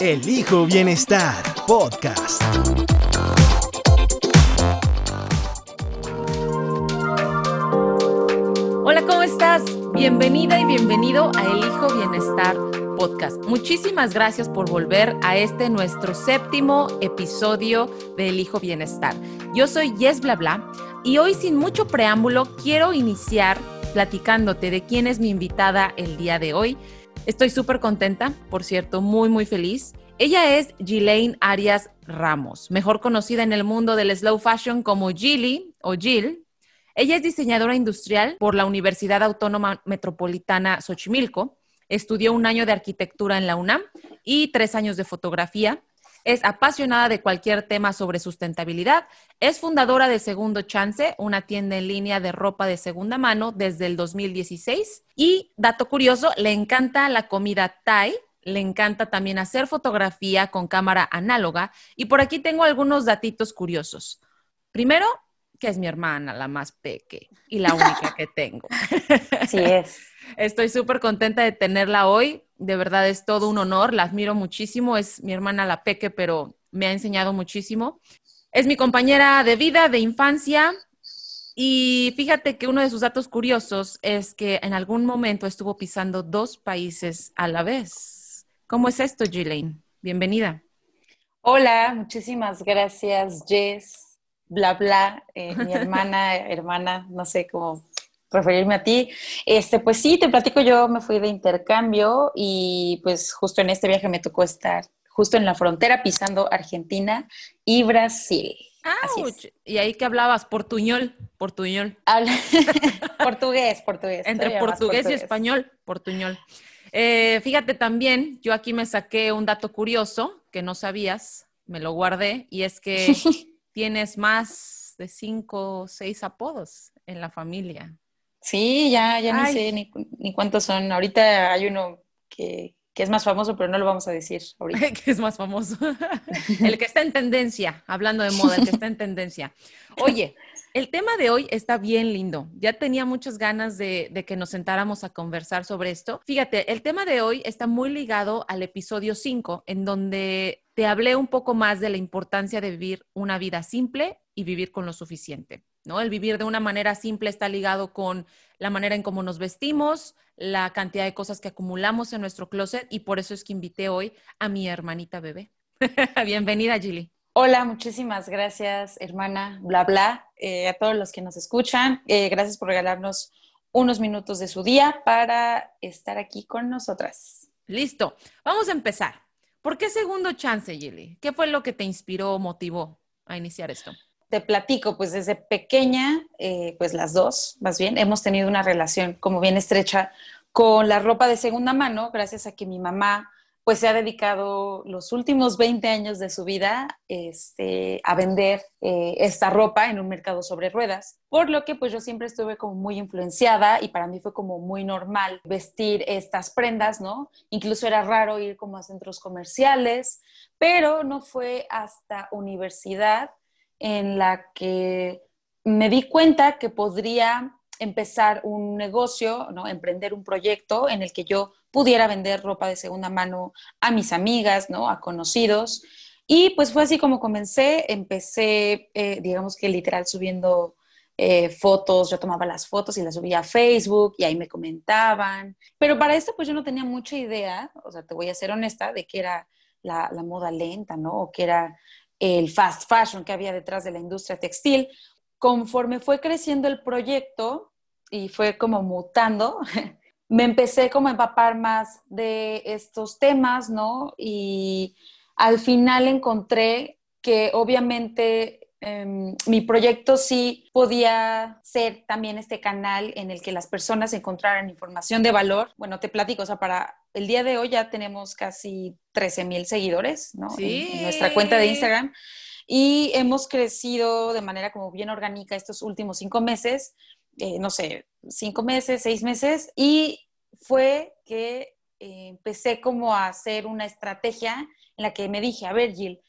Elijo Bienestar Podcast. Hola, ¿cómo estás? Bienvenida y bienvenido a Elijo Bienestar Podcast. Muchísimas gracias por volver a este nuestro séptimo episodio de Elijo Bienestar. Yo soy Yes Bla Bla y hoy sin mucho preámbulo quiero iniciar platicándote de quién es mi invitada el día de hoy. Estoy súper contenta, por cierto, muy, muy feliz. Ella es Ghislaine Arias Ramos, mejor conocida en el mundo del slow fashion como Gilly o Jill. Ella es diseñadora industrial por la Universidad Autónoma Metropolitana Xochimilco. Estudió un año de arquitectura en la UNAM y tres años de fotografía. Es apasionada de cualquier tema sobre sustentabilidad. Es fundadora de Segundo Chance, una tienda en línea de ropa de segunda mano desde el 2016. Y, dato curioso, le encanta la comida Thai. Le encanta también hacer fotografía con cámara análoga. Y por aquí tengo algunos datitos curiosos. Primero, que es mi hermana, la más peque y la única que tengo. Así es. Estoy súper contenta de tenerla hoy. De verdad es todo un honor. La admiro muchísimo. Es mi hermana la peque, pero me ha enseñado muchísimo. Es mi compañera de vida, de infancia. Y fíjate que uno de sus datos curiosos es que en algún momento estuvo pisando dos países a la vez. ¿Cómo es esto, Ghislaine? Bienvenida. Hola, muchísimas gracias, Jess. Bla, bla, eh, mi hermana, hermana, no sé cómo referirme a ti. Este, pues sí, te platico, yo me fui de intercambio y pues justo en este viaje me tocó estar justo en la frontera pisando Argentina y Brasil. Así ¿Y ahí que hablabas? Portuñol, portuñol. portugués, portugués. Entre portugués, y español, portuñol. Eh, fíjate también, yo aquí me saqué un dato curioso que no sabías, me lo guardé, y es que tienes más de cinco o seis apodos en la familia. Sí, ya, ya no sé ni, ni, cuántos son. Ahorita hay uno que, que, es más famoso, pero no lo vamos a decir ahorita. que es más famoso. el que está en tendencia, hablando de moda, el que está en tendencia. Oye, el tema de hoy está bien lindo. Ya tenía muchas ganas de, de, que nos sentáramos a conversar sobre esto. Fíjate, el tema de hoy está muy ligado al episodio 5, en donde te hablé un poco más de la importancia de vivir una vida simple y vivir con lo suficiente. ¿No? El vivir de una manera simple está ligado con la manera en cómo nos vestimos, la cantidad de cosas que acumulamos en nuestro closet y por eso es que invité hoy a mi hermanita bebé. Bienvenida, Gilly. Hola, muchísimas gracias, hermana, bla, bla, eh, a todos los que nos escuchan. Eh, gracias por regalarnos unos minutos de su día para estar aquí con nosotras. Listo, vamos a empezar. ¿Por qué segundo chance, Gilly? ¿Qué fue lo que te inspiró o motivó a iniciar esto? Te platico, pues desde pequeña, eh, pues las dos, más bien, hemos tenido una relación como bien estrecha con la ropa de segunda mano, gracias a que mi mamá pues se ha dedicado los últimos 20 años de su vida este, a vender eh, esta ropa en un mercado sobre ruedas, por lo que pues yo siempre estuve como muy influenciada y para mí fue como muy normal vestir estas prendas, ¿no? Incluso era raro ir como a centros comerciales, pero no fue hasta universidad en la que me di cuenta que podría empezar un negocio, ¿no? emprender un proyecto en el que yo pudiera vender ropa de segunda mano a mis amigas, ¿no? a conocidos. Y pues fue así como comencé, empecé, eh, digamos que literal subiendo eh, fotos, yo tomaba las fotos y las subía a Facebook y ahí me comentaban. Pero para esto pues yo no tenía mucha idea, o sea, te voy a ser honesta, de qué era la, la moda lenta, ¿no? O qué era el fast fashion que había detrás de la industria textil. Conforme fue creciendo el proyecto y fue como mutando, me empecé como a empapar más de estos temas, ¿no? Y al final encontré que obviamente em, mi proyecto sí podía ser también este canal en el que las personas encontraran información de valor. Bueno, te platico, o sea, para el día de hoy ya tenemos casi 13 mil seguidores, ¿no? en nuestra cuenta de Instagram. Y hemos crecido de manera como bien orgánica estos últimos cinco meses, eh, no sé, cinco meses, seis meses, y fue que eh, empecé como a hacer una estrategia en la que me dije, a ver, Jill,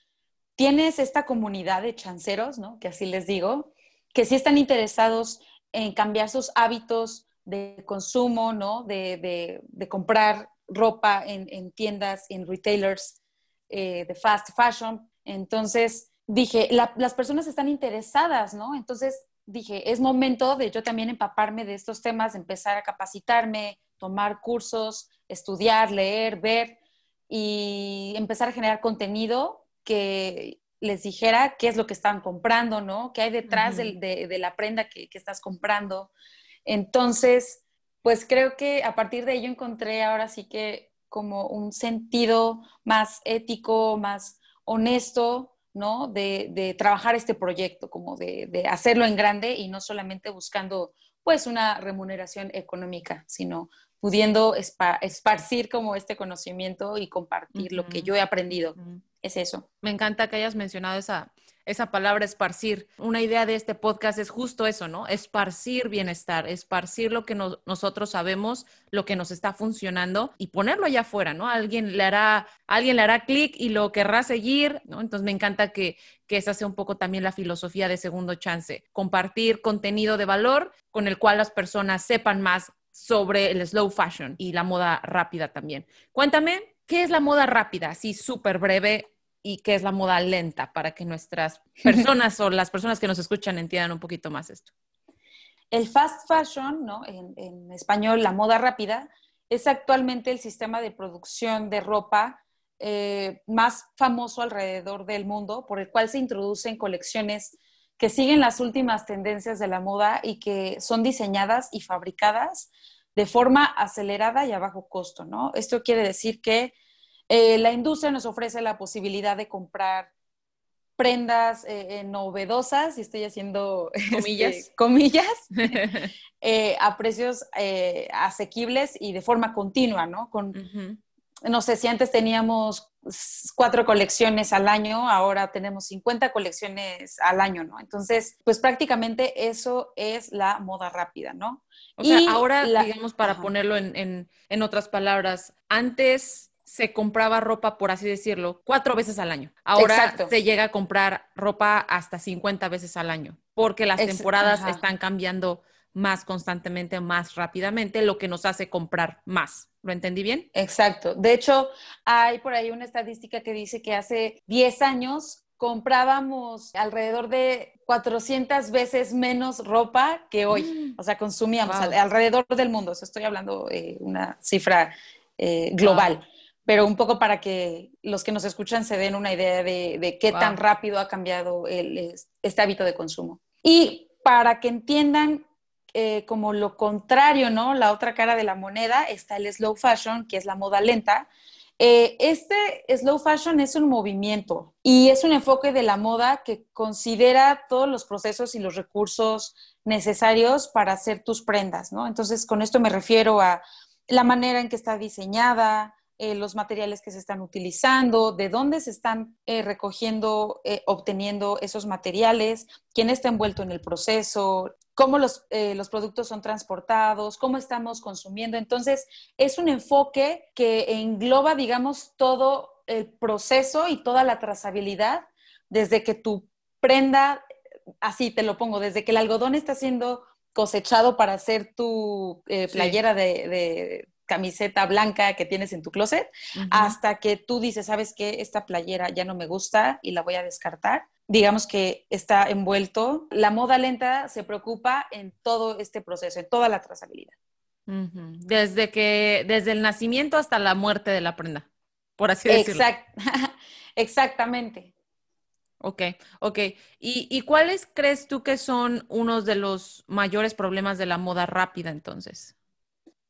tienes esta comunidad de chanceros, ¿no? Que así les digo, que sí están interesados en cambiar sus hábitos de consumo, ¿no? De, comprar ropa en, tiendas, en retailers eh, de fast fashion. Entonces, dije, las personas están interesadas, ¿no? Entonces dije, es momento de yo también empaparme de estos temas, empezar a capacitarme, tomar cursos, estudiar, leer, ver y empezar a generar contenido que les dijera qué es lo que están comprando, ¿no? ¿Qué hay detrás de, la prenda que, que estás comprando? Entonces, pues creo que a partir de ello encontré ahora sí que como un sentido más ético, más honesto ¿no? De, trabajar este proyecto, como de, hacerlo en grande y no solamente buscando pues una remuneración económica, sino pudiendo esparcir como este conocimiento y compartir lo que yo he aprendido. Es eso. Me encanta que hayas mencionado esa, esa palabra esparcir. Una idea de este podcast es justo eso, ¿no? Esparcir bienestar, esparcir lo que nosotros sabemos, lo que nos está funcionando y ponerlo allá afuera, ¿no? Alguien le hará, alguien le hará clic y lo querrá seguir, ¿no? Entonces me encanta que, que esa sea un poco también la filosofía de segundo chance, compartir contenido de valor con el cual las personas sepan más sobre el slow fashion y la moda rápida también. Cuéntame, ¿qué es la moda rápida? Así súper breve, y qué es la moda lenta para que nuestras personas o las personas que nos escuchan entiendan un poquito más esto. El fast fashion, ¿no? en, español la moda rápida, es actualmente el sistema de producción de ropa eh, más famoso alrededor del mundo, por el cual se introducen colecciones que siguen las últimas tendencias de la moda y que son diseñadas y fabricadas de forma acelerada y a bajo costo, ¿no? Esto quiere decir que eh, la industria nos ofrece la posibilidad de comprar prendas eh, eh, novedosas, y estoy haciendo comillas, este, comillas a precios asequibles y de forma continua, ¿no? Con, No sé si antes teníamos cuatro colecciones al año, ahora tenemos 50 colecciones al año, ¿no? Entonces, pues prácticamente eso es la moda rápida, ¿no? O sea, ahora, digamos, para ponerlo en, en otras palabras, antes se compraba ropa, por así decirlo, cuatro veces al año. Ahora se llega a comprar ropa hasta 50 veces al año, porque las temporadas están cambiando más constantemente, más rápidamente, lo que nos hace comprar más. ¿Lo entendí bien? Exacto. De hecho, hay por ahí una estadística que dice que hace 10 años comprábamos alrededor de 400 veces menos ropa que hoy. Mm. O sea, consumíamos alrededor del mundo. O estoy hablando de una cifra eh, global pero un poco para que los que nos escuchan se den una idea de, qué tan rápido ha cambiado este hábito de consumo. Y para que entiendan eh, como lo contrario, ¿no? La otra cara de la moneda está el slow fashion, que es la moda lenta. Eh, este slow fashion es un movimiento y es un enfoque de la moda que considera todos los procesos y los recursos necesarios para hacer tus prendas, ¿no? Entonces, con esto me refiero a la manera en que está diseñada, eh, los materiales que se están utilizando, de dónde se están eh, recogiendo, eh, obteniendo esos materiales, quién está envuelto en el proceso, cómo los, los productos son transportados, cómo estamos consumiendo. Entonces, es un enfoque que engloba, digamos, todo el proceso y toda la trazabilidad desde que tu prenda, así te lo pongo, desde que el algodón está siendo cosechado para hacer tu playera de, camiseta blanca que tienes en tu closet, hasta que tú dices, sabes que esta playera ya no me gusta y la voy a descartar. Digamos que está envuelto. La moda lenta se preocupa en todo este proceso, en toda la trazabilidad. Desde que, desde el nacimiento hasta la muerte de la prenda, por así decirlo. Exactamente. Ok, ok. ¿Y, ¿Y, cuáles crees tú que son unos de los mayores problemas de la moda rápida entonces?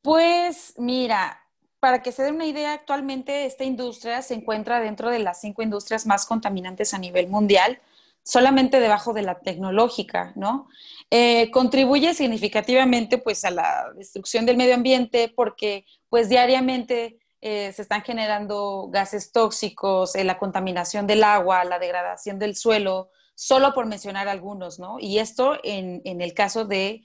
Pues mira, para que se den una idea, actualmente esta industria se encuentra dentro de las cinco industrias más contaminantes a nivel mundial, solamente debajo de la tecnológica, ¿no? Eh, contribuye significativamente pues a la destrucción del medio ambiente porque pues diariamente eh, se están generando gases tóxicos, la contaminación del agua, la degradación del suelo, solo por mencionar algunos, ¿no? Y esto en, el caso de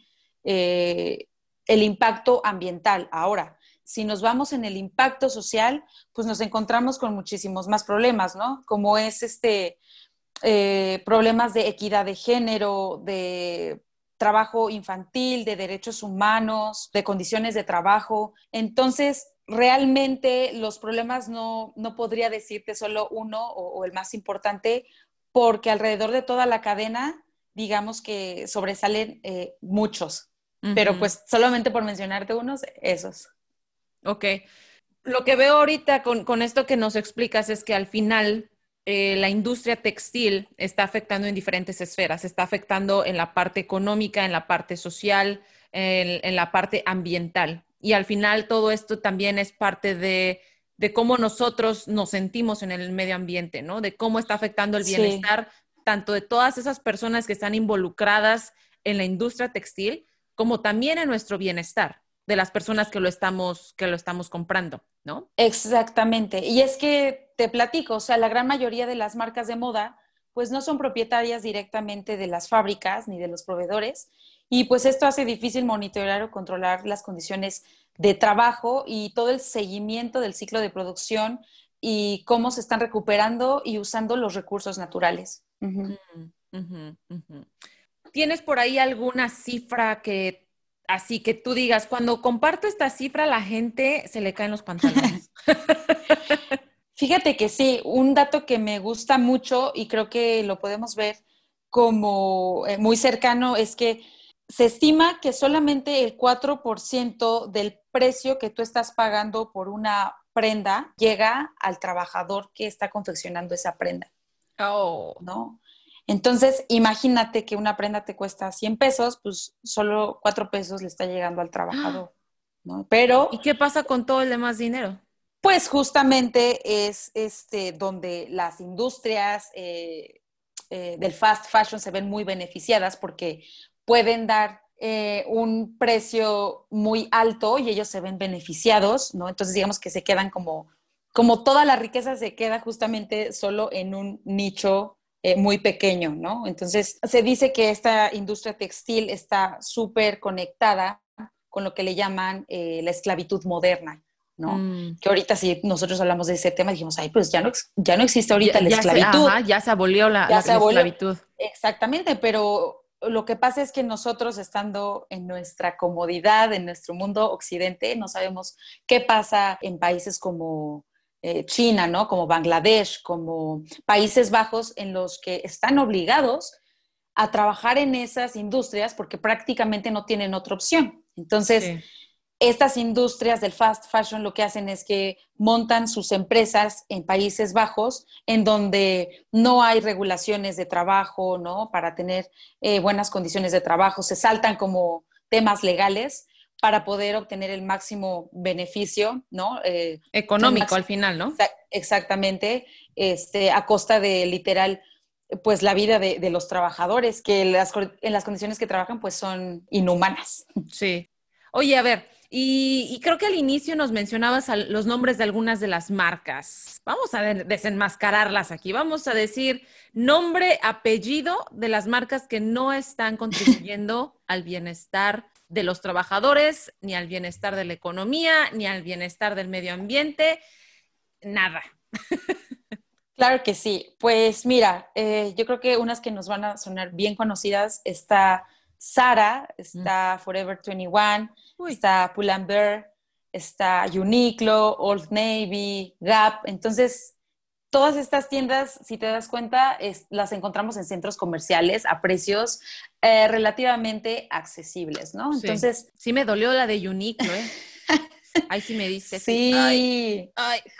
el impacto ambiental. Ahora, si nos vamos en el impacto social, pues nos encontramos con muchísimos más problemas, ¿no? Como es este eh, problemas de equidad de género, de trabajo infantil, de derechos humanos, de condiciones de trabajo. Entonces, realmente los problemas no, no podría decirte solo uno o, el más importante, porque alrededor de toda la cadena, digamos que sobresalen eh, muchos. Pero pues solamente por mencionarte unos, esos. Ok. Lo que veo ahorita con, esto que nos explicas es que al final eh, la industria textil está afectando en diferentes esferas, está afectando en la parte económica, en la parte social, en, la parte ambiental. Y al final todo esto también es parte de, cómo nosotros nos sentimos en el medio ambiente, ¿no? De cómo está afectando el bienestar tanto de todas esas personas que están involucradas en la industria textil, como también en nuestro bienestar de las personas que lo estamos, que lo estamos comprando, ¿no? Exactamente. Y es que te platico, o sea, la gran mayoría de las marcas de moda, pues no son propietarias directamente de las fábricas ni de los proveedores. Y pues esto hace difícil monitorear o controlar las condiciones de trabajo y todo el seguimiento del ciclo de producción y cómo se están recuperando y usando los recursos naturales. ¿Tienes por ahí alguna cifra que así que tú digas, cuando comparto esta cifra, la gente se le caen los pantalones? Fíjate que sí, un dato que me gusta mucho y creo que lo podemos ver como eh, muy cercano es que se estima que solamente el 4% del precio que tú estás pagando por una prenda llega al trabajador que está confeccionando esa prenda. Oh. ¿No? Entonces, imagínate que una prenda te cuesta 100 pesos, pues solo 4 pesos le está llegando al trabajador, ¿no? Pero... ¿Y qué pasa con todo el demás dinero? Pues justamente es este, donde las industrias eh, eh, del fast fashion se ven muy beneficiadas porque pueden dar eh, un precio muy alto y ellos se ven beneficiados, ¿no? Entonces digamos que se quedan como, como toda la riqueza se queda justamente solo en un nicho eh, muy pequeño, ¿no? Entonces, se dice que esta industria textil está súper conectada con lo que le llaman eh, la esclavitud moderna, ¿no? Mm. Que ahorita si nosotros hablamos de ese tema, dijimos, ay, pues ya no, ya no existe ahorita la esclavitud. ya se abolió la, esclavitud. Exactamente, pero lo que pasa es que nosotros estando en nuestra comodidad, en nuestro mundo occidente, no sabemos qué pasa en países como eh, China, ¿no? Como Bangladesh, como Países Bajos, en los que están obligados a trabajar en esas industrias porque prácticamente no tienen otra opción. Entonces, estas industrias del fast fashion lo que hacen es que montan sus empresas en Países Bajos, en donde no hay regulaciones de trabajo, ¿no? Para tener eh, buenas condiciones de trabajo, se saltan como temas legales para poder obtener el máximo beneficio, ¿no? Eh, Económico al final, ¿no? Exactamente, este, a costa de literal, pues la vida de, los trabajadores, que las, en las condiciones que trabajan, pues son inhumanas. Sí. Oye, a ver, y, creo que al inicio nos mencionabas los nombres de algunas de las marcas. Vamos a desenmascararlas aquí. Vamos a decir nombre, apellido de las marcas que no están contribuyendo al bienestar de los trabajadores, ni al bienestar de la economía, ni al bienestar del medio ambiente, nada. Claro que sí. Pues mira, eh, yo creo que unas que nos van a sonar bien conocidas está Sara, está Forever 21, está Pull&Bear, está Uniqlo, Old Navy, Gap. Entonces, todas estas tiendas, si te das cuenta, las encontramos en centros comerciales a precios eh, relativamente accesibles, ¿no? Entonces. Sí, me dolió la de Uniqlo, ¿eh? Ahí sí me dice. Sí, ay,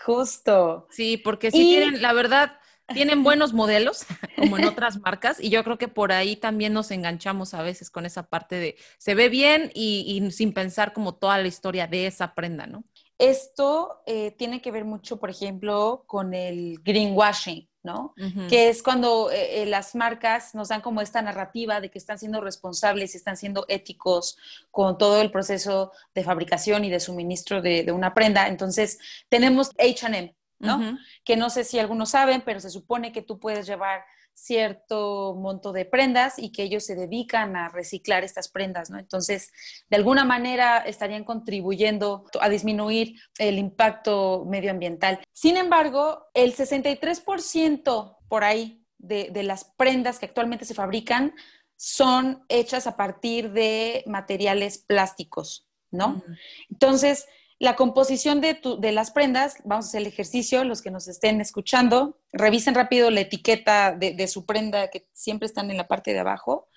justo. Sí, porque sí tienen, la verdad, tienen buenos modelos, como en otras marcas, y yo creo que por ahí también nos enganchamos a veces con esa parte de se ve bien y, y sin pensar como toda la historia de esa prenda, ¿no? Esto eh, tiene que ver mucho, por ejemplo, con el greenwashing, ¿no? Que es cuando eh, eh, las marcas nos dan como esta narrativa de que están siendo responsables y están siendo éticos con todo el proceso de fabricación y de suministro de, una prenda. Entonces, tenemos HM, ¿no? Que no sé si algunos saben, pero se supone que tú puedes llevar cierto monto de prendas y que ellos se dedican a reciclar estas prendas, ¿no? Entonces, de alguna manera estarían contribuyendo a disminuir el impacto medioambiental. Sin embargo, el 63% por ahí de, de las prendas que actualmente se fabrican son hechas a partir de materiales plásticos, ¿no? Entonces, la composición de, las prendas, vamos a hacer el ejercicio, los que nos estén escuchando, revisen rápido la etiqueta de, su prenda que siempre están en la parte de abajo.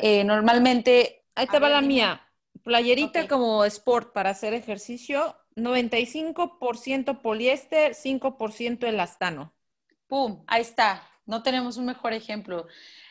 Eh, normalmente... Ahí te va la mía. Playerita como sport para hacer ejercicio, 95% poliéster, 5% elastano. ¡Pum! Ahí está. No tenemos un mejor ejemplo.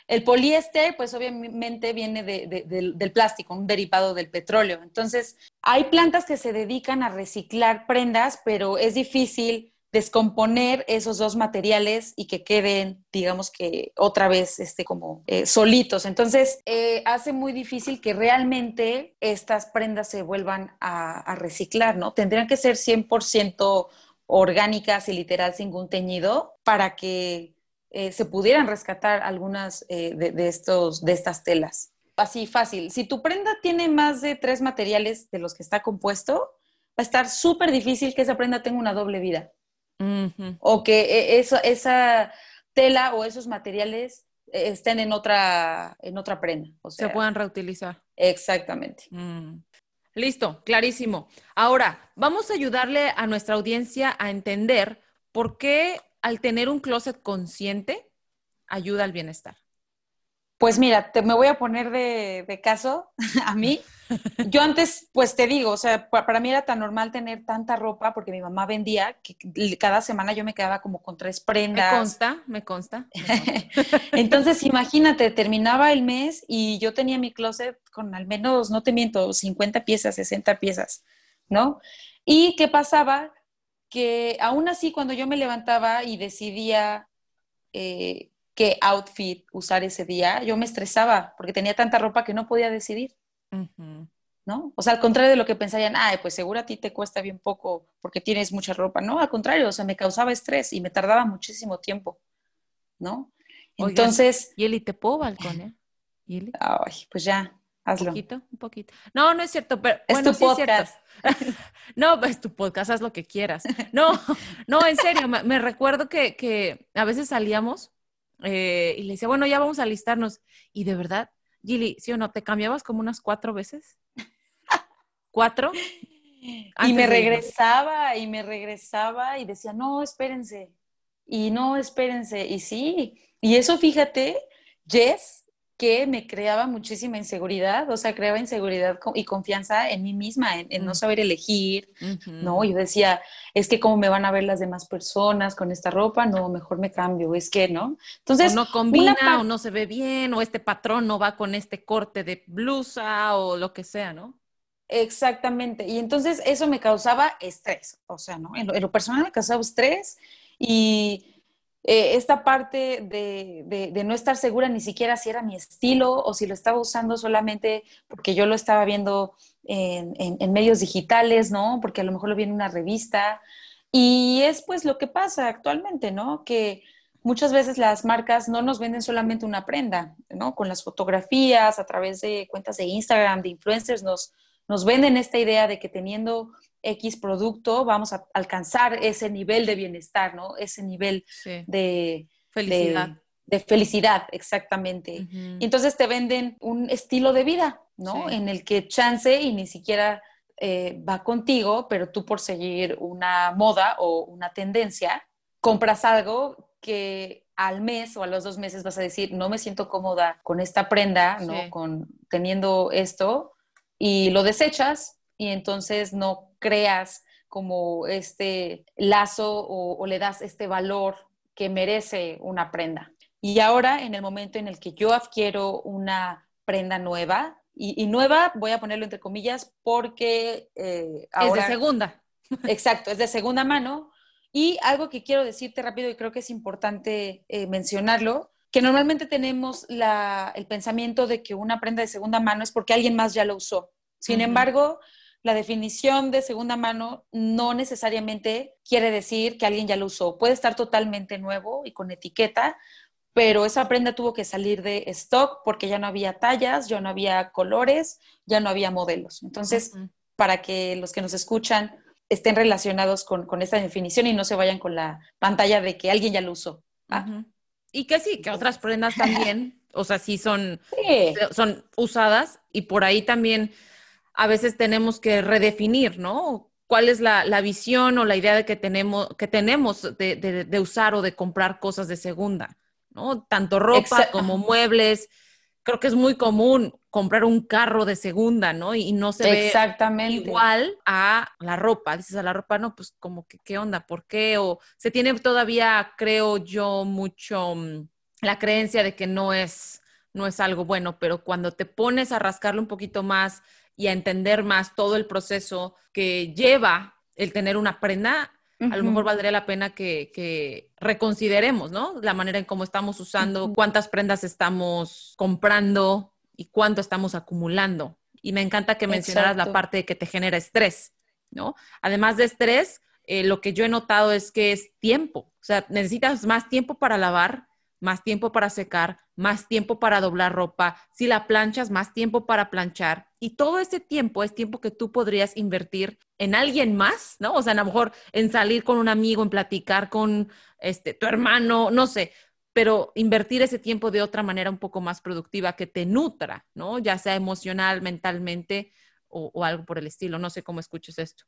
El poliéster, pues obviamente viene del plástico, un derivado del petróleo. Entonces, hay plantas que se dedican a reciclar prendas, pero es difícil descomponer esos dos materiales y que queden, digamos que otra vez, este, como eh, solitos. Entonces, eh, hace muy difícil que realmente estas prendas se vuelvan a, reciclar, ¿no? Tendrían que ser 100% orgánicas y literal sin ningún teñido para que eh, se pudieran rescatar algunas eh, de, estos, de estas telas. Así fácil. Si tu prenda tiene más de tres materiales de los que está compuesto, va a estar súper difícil que esa prenda tenga una doble vida. O que eh, eso, esa tela o esos materiales estén en otra, en otra prenda. O se puedan reutilizar. Exactamente. Mm. Listo, clarísimo. Ahora, vamos a ayudarle a nuestra audiencia a entender por qué al tener un closet consciente ayuda al bienestar? Pues mira, te, me voy a poner de, caso a mí. Yo antes, pues te digo, o sea, para mí era tan normal tener tanta ropa porque mi mamá vendía que cada semana yo me quedaba como con tres prendas. Me consta, me consta. Entonces, imagínate, terminaba el mes y yo tenía mi closet con al menos, no te miento, 50 piezas, 60 piezas, ¿no? ¿Y qué pasaba? que aún así cuando yo me levantaba y decidía eh, qué outfit usar ese día, yo me estresaba porque tenía tanta ropa que no podía decidir. ¿No? O sea, al contrario de lo que pensarían, ay, pues seguro a ti te cuesta bien poco porque tienes mucha ropa. No, al contrario, o sea, me causaba estrés y me tardaba muchísimo tiempo, ¿no? Entonces... ¿Y él te puedo balconear? Ay, pues ya, Hazlo. Un poquito, un poquito. No, no es cierto, pero es tu podcast. no, es tu podcast, haz lo que quieras. No, no, en serio, me, recuerdo que, a veces salíamos eh, y le decía, bueno, ya vamos a alistarnos. Y de verdad, Gili, ¿sí o no? ¿Te cambiabas como unas cuatro veces? ¿Cuatro? y me regresaba y me regresaba y decía, no, espérense. Y no, espérense. Y sí, y eso fíjate, Jess, que me creaba muchísima inseguridad, o sea, creaba inseguridad y confianza en mí misma, en, no mm. saber elegir, ¿no? Yo decía, es que cómo me van a ver las demás personas con esta ropa, no, mejor me cambio, es que, ¿no? Entonces, o no combina, o no se ve bien, o este patrón no va con este corte de blusa, o lo que sea, ¿no? Exactamente, y entonces eso me causaba estrés, o sea, ¿no? En lo, personal me causaba estrés y eh, esta parte de, no estar segura ni siquiera si era mi estilo o si lo estaba usando solamente porque yo lo estaba viendo en, medios digitales, ¿no? Porque a lo mejor lo vi en una revista. Y es pues lo que pasa actualmente, ¿no? Que muchas veces las marcas no nos venden solamente una prenda, ¿no? Con las fotografías, a través de cuentas de Instagram, de influencers, nos, nos venden esta idea de que teniendo X producto vamos a alcanzar ese nivel de bienestar, ¿no? Ese nivel de felicidad. De, felicidad, exactamente. y entonces te venden un estilo de vida, ¿no? En el que chance y ni siquiera eh, va contigo, pero tú por seguir una moda o una tendencia, compras algo que al mes o a los dos meses vas a decir, no me siento cómoda con esta prenda, ¿no? Con teniendo esto, y lo desechas y entonces no creas como este lazo o, le das este valor que merece una prenda. Y ahora, en el momento en el que yo adquiero una prenda nueva, y, nueva, voy a ponerlo entre comillas, porque eh, ahora... Es de segunda. Exacto, es de segunda mano. Y algo que quiero decirte rápido y creo que es importante eh, mencionarlo, que normalmente tenemos el pensamiento de que una prenda de segunda mano es porque alguien más ya lo usó. Sin embargo, la definición de segunda mano no necesariamente quiere decir que alguien ya lo usó. Puede estar totalmente nuevo y con etiqueta, pero esa prenda tuvo que salir de stock porque ya no había tallas, ya no había colores, ya no había modelos. Entonces, para que los que nos escuchan estén relacionados con, esta definición y no se vayan con la pantalla de que alguien ya lo usó. ¿ah? Y que sí, que otras prendas también, o sea, sí son, son usadas y por ahí también a veces tenemos que redefinir, ¿no? ¿Cuál es la, visión o la idea de que tenemos, que tenemos de usar o de comprar cosas de segunda? ¿no? Tanto ropa como muebles. Creo que es muy común comprar un carro de segunda, ¿no? Y, no se ve igual a la ropa. Dices a la ropa, no, pues como que, ¿qué onda? ¿Por qué? O se tiene todavía, creo yo, mucho mm, la creencia de que no es, no es algo bueno, pero cuando te pones a rascarle un poquito más y a entender más todo el proceso que lleva el tener una prenda, a lo mejor valdría la pena que, reconsideremos, ¿no? La manera en cómo estamos usando, cuántas prendas estamos comprando y cuánto estamos acumulando. Y me encanta que mencionaras la parte que te genera estrés, ¿no? Además de estrés, eh, lo que yo he notado es que es tiempo. O sea, necesitas más tiempo para lavar, más tiempo para secar, más tiempo para doblar ropa, si la planchas, más tiempo para planchar. Y todo ese tiempo es tiempo que tú podrías invertir en alguien más, ¿no? O sea, a lo mejor en salir con un amigo, en platicar con este, tu hermano, no sé, pero invertir ese tiempo de otra manera un poco más productiva que te nutra, ¿no? Ya sea emocional, mentalmente o, algo por el estilo. No sé cómo escuches esto.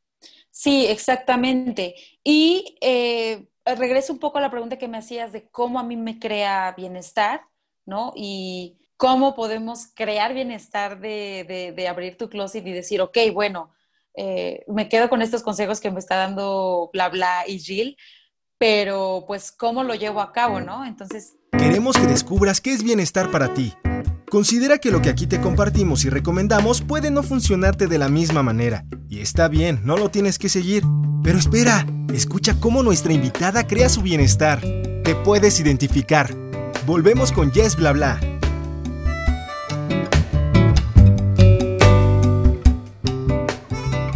Sí, exactamente. Y eh, regreso un poco a la pregunta que me hacías de cómo a mí me crea bienestar, ¿no? Y cómo podemos crear bienestar de, abrir tu closet y decir, ok, bueno, eh, me quedo con estos consejos que me está dando bla bla y Jill, pero pues cómo lo llevo a cabo, ¿no? Entonces... Queremos que descubras qué es bienestar para ti. Considera que lo que aquí te compartimos y recomendamos puede no funcionarte de la misma manera. Y está bien, no lo tienes que seguir. Pero espera, escucha cómo nuestra invitada crea su bienestar. Te puedes identificar. Volvemos con Yes Bla Bla.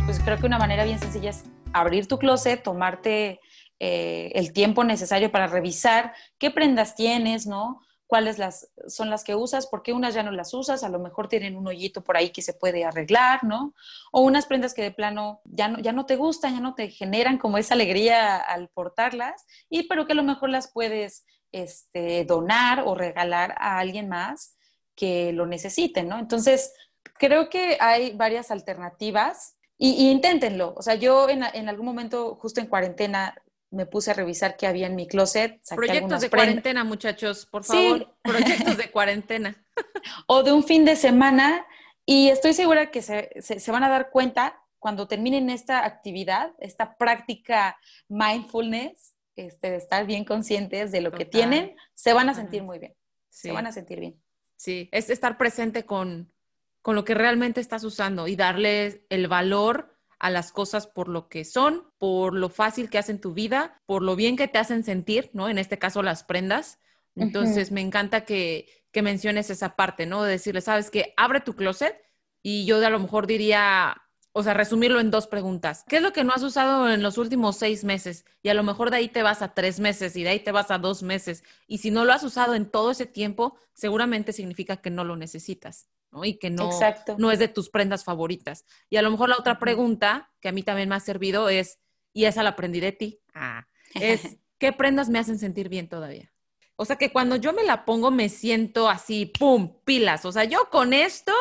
Pues creo que una manera bien sencilla es abrir tu closet, tomarte eh, el tiempo necesario para revisar qué prendas tienes, ¿no? Cuáles las, son las que usas, porque unas ya no las usas, a lo mejor tienen un hoyito por ahí que se puede arreglar, ¿no? O unas prendas que de plano ya no, ya no te gustan, ya no te generan como esa alegría al portarlas, y pero que a lo mejor las puedes este, donar o regalar a alguien más que lo necesite, ¿no? Entonces, creo que hay varias alternativas y, inténtenlo. O sea, yo en, en, algún momento, justo en cuarentena, me puse a revisar qué había en mi closet. Proyectos de cuarentena, muchachos, por favor. Proyectos de cuarentena. o de un fin de semana. Y estoy segura que se, van a dar cuenta cuando terminen esta actividad, esta práctica mindfulness, este, de estar bien conscientes de lo que tienen, se van a sentir muy bien. Se van a sentir bien. Sí, es estar presente con, con lo que realmente estás usando y darle el valor a las cosas por lo que son, por lo fácil que hacen tu vida, por lo bien que te hacen sentir, ¿no? En este caso, las prendas. Entonces, me encanta que, que, menciones esa parte, ¿no? De decirle, sabes que abre tu closet y yo de a lo mejor diría, o sea, resumirlo en dos preguntas. ¿Qué es lo que no has usado en los últimos seis meses? Y a lo mejor de ahí te vas a tres meses y de ahí te vas a dos meses. Y si no lo has usado en todo ese tiempo, seguramente significa que no lo necesitas. ¿No? Y que no, no es de tus prendas favoritas. Y a lo mejor la otra pregunta que a mí también me ha servido es, y esa la aprendí de ti, ah, es, ¿qué prendas me hacen sentir bien todavía? O sea que cuando yo me la pongo me siento así, ¡pum!, pilas. O sea, yo con esto,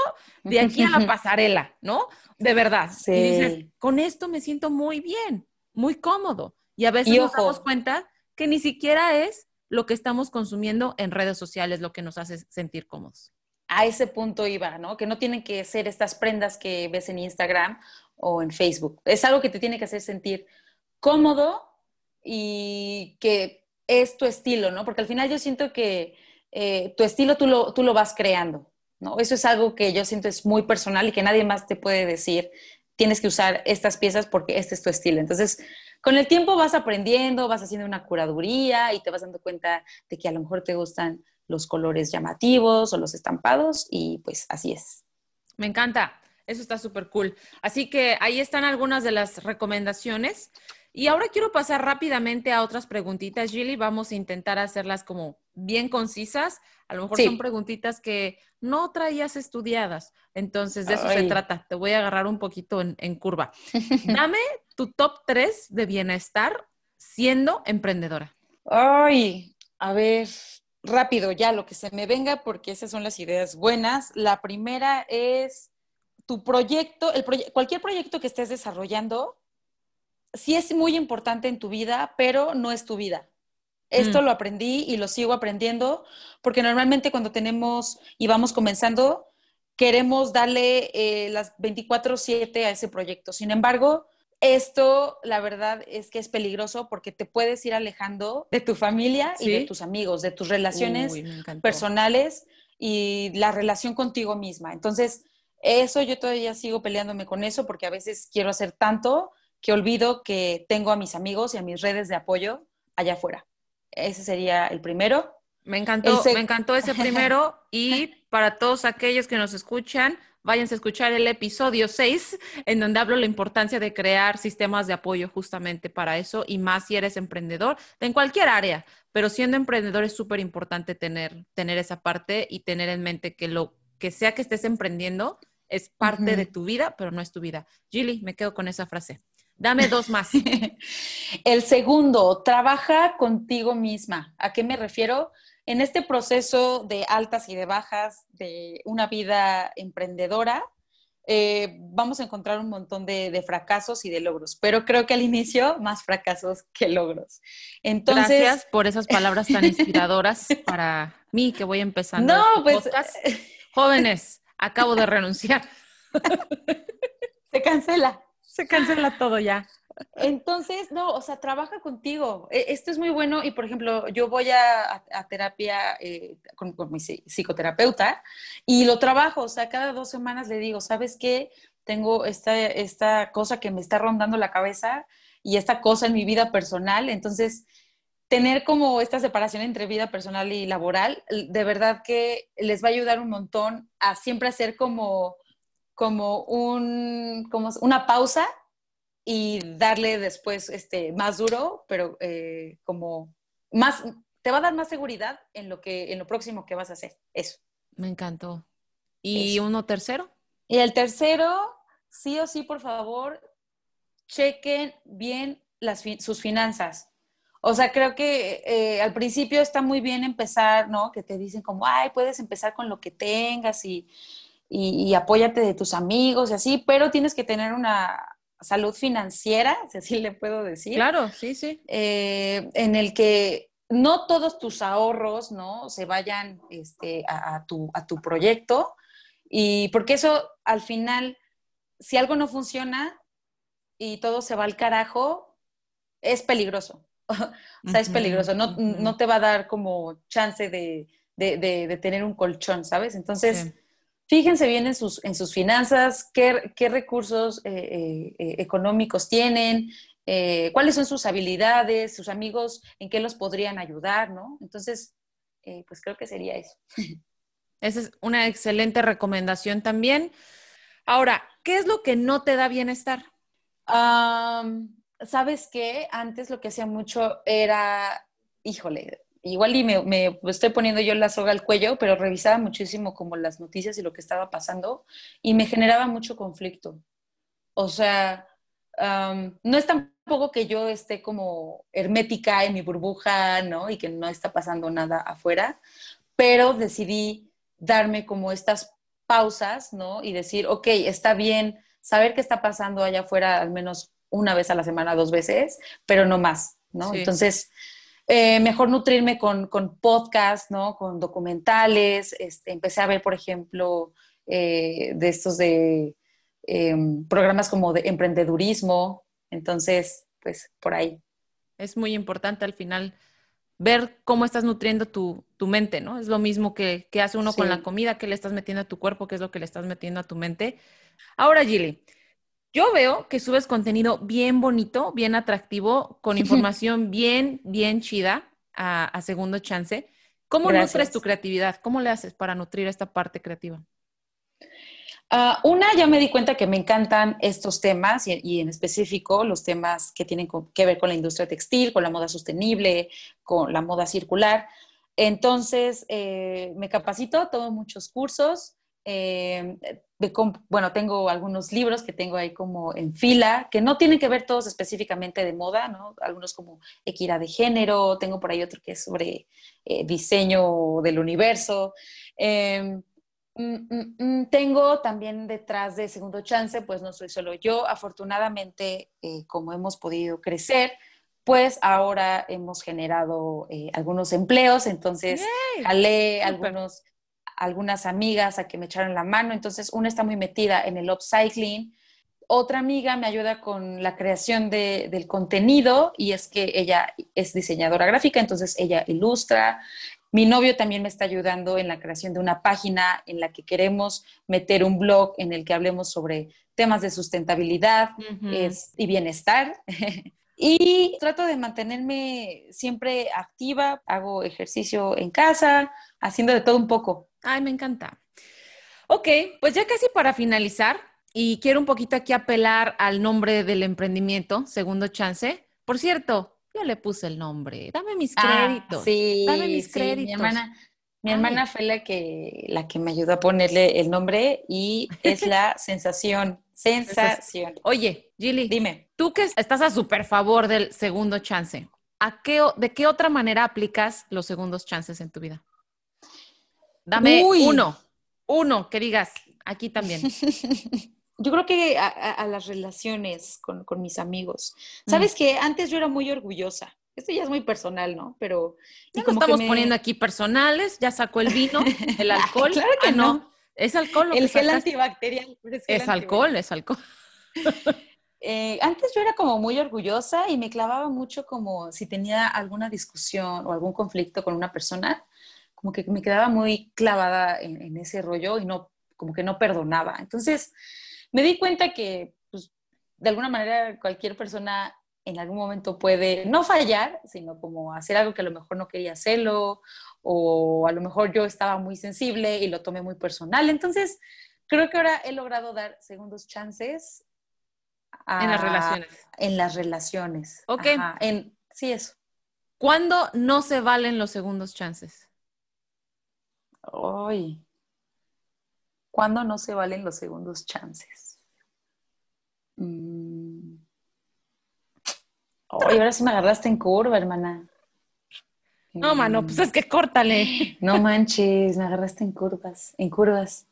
de aquí a la pasarela, ¿no? De verdad. Sí. Y dices, con esto me siento muy bien, muy cómodo. Y a veces nos damos cuenta que ni siquiera es lo que estamos consumiendo en redes sociales lo que nos hace sentir cómodos a ese punto iba, ¿no? Que no tienen que ser estas prendas que ves en Instagram o en Facebook. Es algo que te tiene que hacer sentir cómodo y que es tu estilo, ¿no? Porque al final yo siento que eh, tu estilo tú lo, tú lo vas creando, ¿no? Eso es algo que yo siento es muy personal y que nadie más te puede decir, tienes que usar estas piezas porque este es tu estilo. Entonces, con el tiempo vas aprendiendo, vas haciendo una curaduría y te vas dando cuenta de que a lo mejor te gustan los colores llamativos o los estampados y pues así es. Me encanta, eso está súper cool. Así que ahí están algunas de las recomendaciones. Y ahora quiero pasar rápidamente a otras preguntitas, Gilly. Vamos a intentar hacerlas como bien concisas. A lo mejor son preguntitas que no traías estudiadas. Entonces, de eso se trata. Te voy a agarrar un poquito en, en curva. Dame tu top 3 de bienestar siendo emprendedora. Ay, a ver, rápido ya lo que se me venga, porque esas son las ideas buenas. La primera es tu proyecto, el cualquier proyecto que estés desarrollando, sí es muy importante en tu vida, pero no es tu vida. Esto mm. lo aprendí y lo sigo aprendiendo, porque normalmente cuando tenemos y vamos comenzando, queremos darle eh, las 24/7 a ese proyecto. Sin embargo, esto, la verdad, es que es peligroso porque te puedes ir alejando de tu familia y de tus amigos, de tus relaciones personales y la relación contigo misma. Entonces, eso yo todavía sigo peleándome con eso porque a veces quiero hacer tanto que olvido que tengo a mis amigos y a mis redes de apoyo allá afuera. Ese sería el primero. Me encantó, me encantó ese primero y para todos aquellos que nos escuchan, váyanse a escuchar el episodio 6, en donde hablo la importancia de crear sistemas de apoyo justamente para eso y más si eres emprendedor en cualquier área, pero siendo emprendedor es súper importante tener, tener esa parte y tener en mente que lo que sea que estés emprendiendo es parte de tu vida, pero no es tu vida. Gilly, me quedo con esa frase. Dame dos más. el segundo, trabaja contigo misma. ¿A qué me refiero? En este proceso de altas y de bajas de una vida emprendedora, eh, vamos a encontrar un montón de, fracasos y de logros, pero creo que al inicio más fracasos que logros. Entonces, Gracias por esas palabras tan inspiradoras para mí que voy empezando. No, este pues jóvenes, acabo de renunciar. Se cancela. Se cancela todo ya. Entonces, no, o sea, trabaja contigo. E, esto es muy bueno y, por ejemplo, yo voy a, terapia eh, con, mi psicoterapeuta y lo trabajo, o sea, cada dos semanas le digo, ¿sabes qué? Tengo esta, esta cosa que me está rondando la cabeza y esta cosa en mi vida personal. Entonces, tener como esta separación entre vida personal y laboral, de verdad que les va a ayudar un montón a siempre hacer como, como, un, como una pausa y darle después este, más duro, pero eh, como más, te va a dar más seguridad en lo, que, en lo próximo que vas a hacer. Eso. Me encantó. ¿Y uno tercero? Y el tercero, sí o sí, por favor, chequen bien las, sus finanzas. O sea, creo que eh, al principio está muy bien empezar, ¿no? Que te dicen como, ay, puedes empezar con lo que tengas y, y, y apóyate de tus amigos y así, pero tienes que tener una, salud financiera, si así le puedo decir. Claro, sí, sí. Eh, en el que no todos tus ahorros, ¿no? Se vayan este, a, tu, a tu proyecto. Y porque eso, al final, si algo no funciona y todo se va al carajo, es peligroso. o sea, es peligroso. No, te va a dar como chance de, tener un colchón, ¿sabes? Entonces... Fíjense bien en sus, en sus finanzas, qué, recursos eh, eh, eh, económicos tienen, cuáles son sus habilidades, sus amigos, en qué los podrían ayudar, ¿no? Entonces, pues creo que sería eso. Esa es una excelente recomendación también. Ahora, ¿qué es lo que no te da bienestar? ¿Sabes qué? Antes lo que hacía mucho era, híjole, igual y me, estoy poniendo yo la soga al cuello, pero revisaba muchísimo como las noticias y lo que estaba pasando y me generaba mucho conflicto. O sea, no es tampoco que yo esté como hermética en mi burbuja, ¿no? Y que no está pasando nada afuera, pero decidí darme como estas pausas, ¿no? Y decir, ok, está bien saber qué está pasando allá afuera al menos una vez a la semana, dos veces, pero no más, ¿no? Entonces, eh, mejor nutrirme con, con podcasts, ¿no? Con documentales. Este, empecé a ver, por ejemplo, eh, de estos de em, programas como de emprendedurismo. Entonces, pues por ahí. Es muy importante al final ver cómo estás nutriendo tu, mente, ¿no? Es lo mismo que, hace uno con la comida, que le estás metiendo a tu cuerpo, que es lo que le estás metiendo a tu mente. Ahora, Gilly, yo veo que subes contenido bien bonito, bien atractivo, con información bien, bien chida a, Segundo Chance. ¿Cómo nutres tu creatividad? ¿Cómo le haces para nutrir esta parte creativa? Ah, una, ya me di cuenta que me encantan estos temas y, en específico los temas que tienen que ver con la industria textil, con la moda sostenible, con la moda circular. Entonces, eh, me capacito, tomo muchos cursos. Eh, bueno, tengo algunos libros que tengo ahí como en fila, que no tienen que ver todos específicamente de moda, ¿no? Algunos como equidad de género, tengo por ahí otro que es sobre eh, diseño del universo. Em, Mm, mm, mm, tengo también detrás de Segundo Chance, pues no soy solo yo. Afortunadamente, eh, como hemos podido crecer, pues ahora hemos generado eh, algunos empleos, entonces jalé algunos, algunas amigas a que me echaran la mano, entonces una está muy metida en el upcycling, otra amiga me ayuda con la creación del contenido y es que ella es diseñadora gráfica, entonces ella ilustra, mi novio también me está ayudando en la creación de una página en la que queremos meter un blog en el que hablemos sobre temas de sustentabilidad y bienestar. y trato de mantenerme siempre activa, hago ejercicio en casa, haciendo de todo un poco. Ay, me encanta. Ok, pues ya casi para finalizar, y quiero un poquito aquí apelar al nombre del emprendimiento, Segundo Chance. Por cierto, yo le puse el nombre. Dame mis ah, créditos. sí, dame mis créditos. Mi hermana, mi hermana fue la que, la que me ayudó a ponerle el nombre y es la sensación. Sensación. Oye, Gilly, dime. Tú que estás a súper favor del segundo chance, ¿a qué, ¿de qué otra manera aplicas los segundos chances en tu vida? Dame uno, uno que digas aquí también. yo creo que a, las relaciones con, mis amigos. Sabes que antes yo era muy orgullosa. Esto ya es muy personal, ¿no? Pero. Ya no estamos poniendo aquí personales, ya sacó el vino, el alcohol. claro que ah, no. Es alcohol. Lo el gel antibacterial. Es, alcohol, es alcohol. Eh, antes yo era como muy orgullosa y me clavaba mucho como si tenía alguna discusión o algún conflicto con una persona, como que me quedaba muy clavada en, en ese rollo y no, como que no perdonaba. Entonces, me di cuenta que, pues, de alguna manera cualquier persona en algún momento puede no fallar, sino como hacer algo que a lo mejor no quería hacerlo, o a lo mejor yo estaba muy sensible y lo tomé muy personal. Entonces, creo que ahora he logrado dar segundos chances. en las relaciones. En las relaciones. Ok. en, sí, eso. ¿Cuándo no se valen los segundos chances? Ay. ¿Cuándo no se valen los segundos chances? Mm. Ahora sí me agarraste en curva, hermana. No, mano, pues es que córtale. No manches, me agarraste en curvas, en curvas.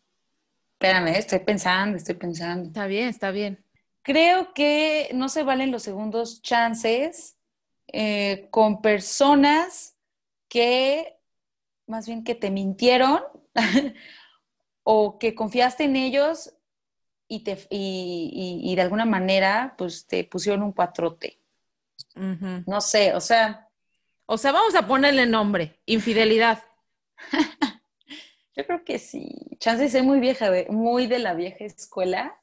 Espérame, estoy pensando, estoy pensando. Está bien, está bien. Creo que no se valen los segundos chances eh, con personas que, más bien que te mintieron o que confiaste en ellos y, te, y, de alguna manera pues te pusieron un No sé, o sea... O sea, vamos a ponerle nombre, infidelidad. Yo creo que sí. Chance ser muy vieja, de, muy de la vieja escuela.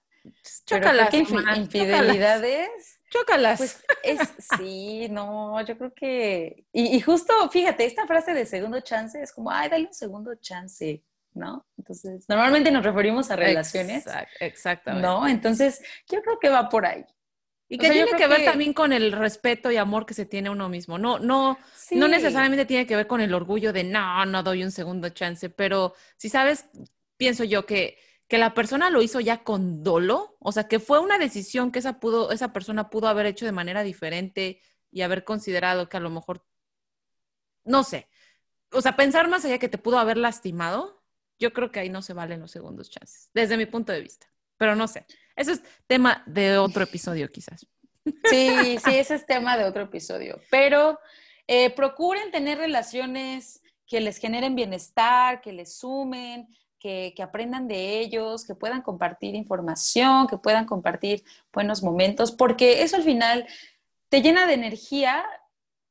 Chócalas, infidelidades. Chócalas. Pues es, sí, no, yo creo que. Y, y, justo, fíjate, esta frase de segundo chance es como, ay, dale un segundo chance. ¿no? Entonces, normalmente nos referimos a relaciones. exactamente. ¿No? Entonces, yo creo que va por ahí. Y que tiene que ver también con el respeto y amor que se tiene uno mismo. No, no, no necesariamente tiene que ver con el orgullo de no, no doy un segundo chance, pero si sabes, pienso yo que, que la persona lo hizo ya con dolo, o sea, que fue una decisión que esa, pudo, esa persona pudo haber hecho de manera diferente y haber considerado que a lo mejor, no sé, o sea, pensar más allá que te pudo haber lastimado, yo creo que ahí no se valen los segundos chances, desde mi punto de vista. Pero no sé, eso es tema de otro episodio quizás. Sí, sí, ese es tema de otro episodio. Pero eh, procuren tener relaciones que les generen bienestar, que les sumen, que, que, aprendan de ellos, que puedan compartir información, que puedan compartir buenos momentos, porque eso al final te llena de energía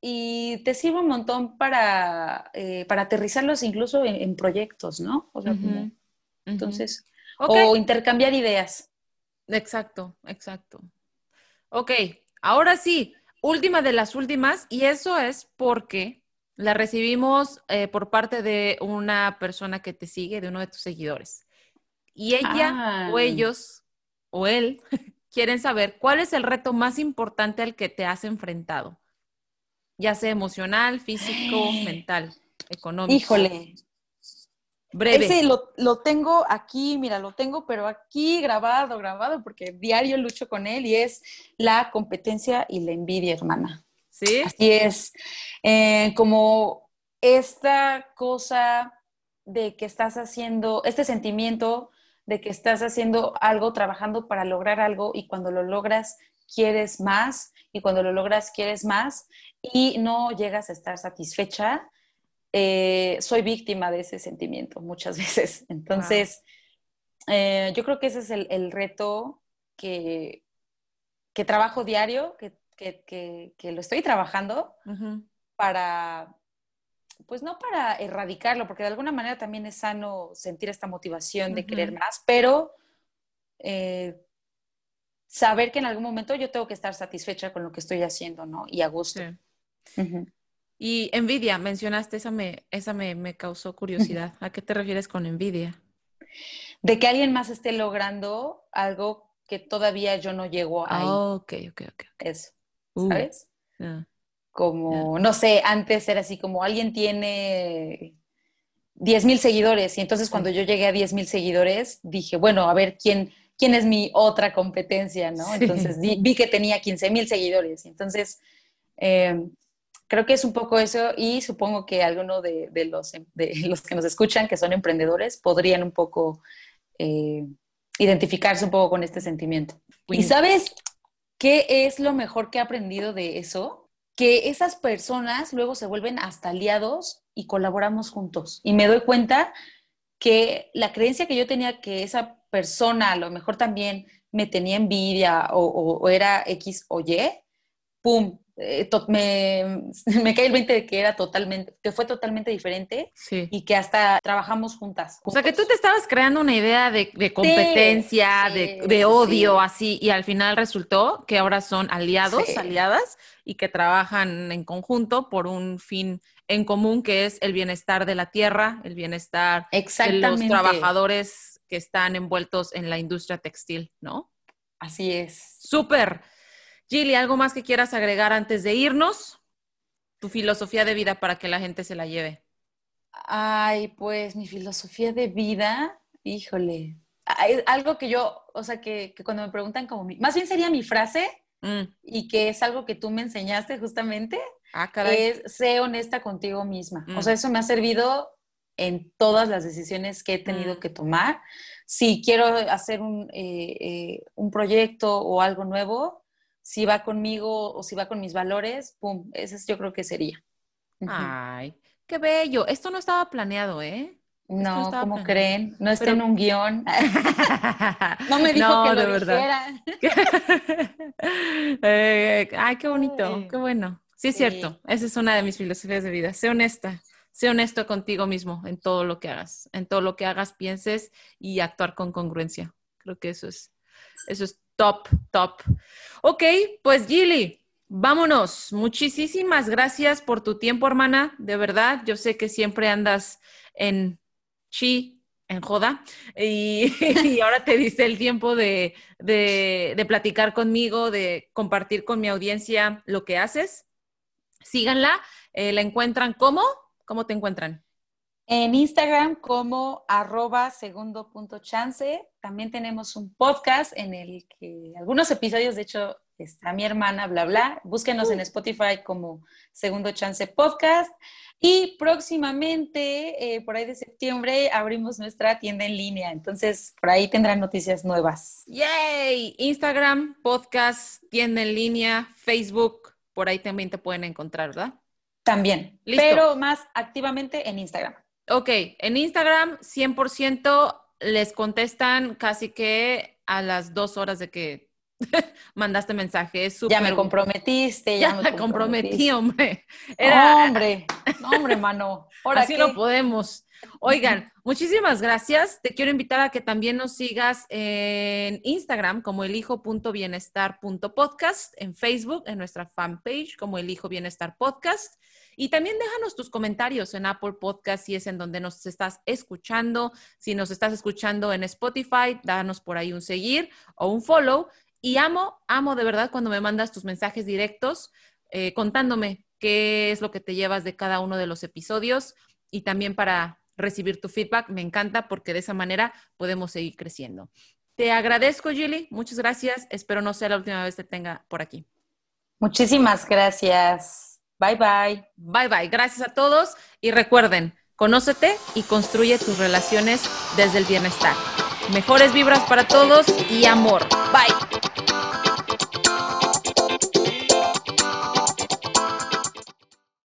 y te sirve un montón para, eh, para aterrizarlos incluso en, proyectos, ¿no? O sea, entonces, o intercambiar ideas. Exacto, exacto. Ok, ahora sí, última de las últimas, y eso es porque la recibimos eh, por parte de una persona que te sigue, de uno de tus seguidores. Y ella o ellos o él quieren saber cuál es el reto más importante al que te has enfrentado, ya sea emocional, físico, mental, económico. Híjole. Breve. Ese lo, lo, tengo aquí, mira, lo tengo, pero aquí grabado, grabado, porque diario lucho con él y es la competencia y la envidia, hermana. Sí. Así es. Eh, como esta cosa de que estás haciendo, este sentimiento de que estás haciendo algo, trabajando para lograr algo y cuando lo logras quieres más y cuando lo logras quieres más y no llegas a estar satisfecha, eh, soy víctima de ese sentimiento muchas veces. Entonces, eh, yo creo que ese es el, reto que, que trabajo diario, que que, lo estoy trabajando para, pues no para erradicarlo, porque de alguna manera también es sano sentir esta motivación de querer más, pero eh, saber que en algún momento yo tengo que estar satisfecha con lo que estoy haciendo, ¿no? Y a gusto. Y envidia, mencionaste, esa me, esa me, me causó curiosidad. ¿A qué te refieres con envidia? De que alguien más esté logrando algo que todavía yo no llego a. Oh, ok, ok, ok. Eso. Uh, ¿sabes? Como, no sé, antes era así como alguien tiene 10 mil seguidores y entonces cuando yo llegué a 10 mil seguidores dije, bueno, a ver quién, quién es mi otra competencia, ¿no? Entonces vi que tenía 15 mil seguidores. Entonces, em, creo que es un poco eso y supongo que alguno de, los, de los que nos escuchan, que son emprendedores, podrían un poco eh, identificarse un poco con este sentimiento. Y sabes, ¿Qué es lo mejor que he aprendido de eso? Que esas personas luego se vuelven hasta aliados y colaboramos juntos. Y me doy cuenta que la creencia que yo tenía que esa persona a lo mejor también me tenía envidia o, era X o Y, ¡pum! Eh, me, me cae el 20 de que era totalmente, que fue totalmente diferente y que hasta trabajamos juntas. O sea, que tú te estabas creando una idea de, competencia, de, odio, así, y al final resultó que ahora son aliados, aliadas, y que trabajan en conjunto por un fin en común que es el bienestar de la tierra, el bienestar de los trabajadores que están envueltos en la industria textil, ¿no? Así es. Súper. Gilly, ¿algo más que quieras agregar antes de irnos? Tu filosofía de vida para que la gente se la lleve. Ay, pues mi filosofía de vida, híjole, algo que yo, o sea, que, cuando me preguntan como, mi, más bien sería mi frase mm. y que es algo que tú me enseñaste justamente, ah, es sé honesta contigo misma. O sea, mm. eso me ha servido en todas las decisiones que he tenido mm. que tomar. Si quiero hacer un, eh, eh, un proyecto o algo nuevo, si va conmigo o si va con mis valores, pum, ese yo creo que sería. Ay, qué bello. Esto no estaba planeado, ¿eh? No, ¿cómo creen? No está en un guion. no me dijo que lo de. Eh, ay, qué bonito, qué bueno. Sí, es cierto. Esa es una de mis filosofías de vida. Sé honesta. Sé honesto contigo mismo en todo lo que hagas. En todo lo que hagas, pienses y actuar con congruencia. Creo que eso es, eso es top, top. Ok, pues Gilly, vámonos. Muchísimas gracias por tu tiempo, hermana. De verdad, yo sé que siempre andas en chi, en joda, y, ahora te diste el tiempo de, platicar conmigo, de compartir con mi audiencia lo que haces. Síganla. Eh, ¿La encuentran cómo? ¿Cómo te encuentran? En Instagram como arroba segundo punto chance. También tenemos un podcast en el que algunos episodios, de hecho, está mi hermana, bla, bla. Búsquenos en uh. Spotify como segundo chance podcast. Y próximamente, eh, por ahí de septiembre, abrimos nuestra tienda en línea. Entonces, por ahí tendrán noticias nuevas. ¡Yay! Instagram, podcast, tienda en línea, Facebook, por ahí también te pueden encontrar, ¿verdad? También, pero más activamente en Instagram. Ok, en Instagram 100% les contestan casi que a las dos horas de que mandaste mensaje. ya me comprometiste, ya, me comprometí, hombre. hombre, hombre, mano. Ahora Así no podemos. Oigan, muchísimas gracias. Te quiero invitar a que también nos sigas en Instagram como elijo.bienestar.podcast, en Facebook, en nuestra fanpage como Elijo Bienestar Podcast. Y también déjanos tus comentarios en Apple Podcast si es en donde nos estás escuchando. Si nos estás escuchando en Spotify, danos por ahí un seguir o un follow. Y amo, amo de verdad cuando me mandas tus mensajes directos eh, contándome qué es lo que te llevas de cada uno de los episodios y también para recibir tu feedback. Me encanta porque de esa manera podemos seguir creciendo. Te agradezco, Julie. Muchas gracias. Espero no sea la última vez que tenga por aquí. Muchísimas gracias. Bye bye. Bye bye. Gracias a todos y recuerden, conócete y construye tus relaciones desde el bienestar. Mejores vibras para todos y amor. Bye.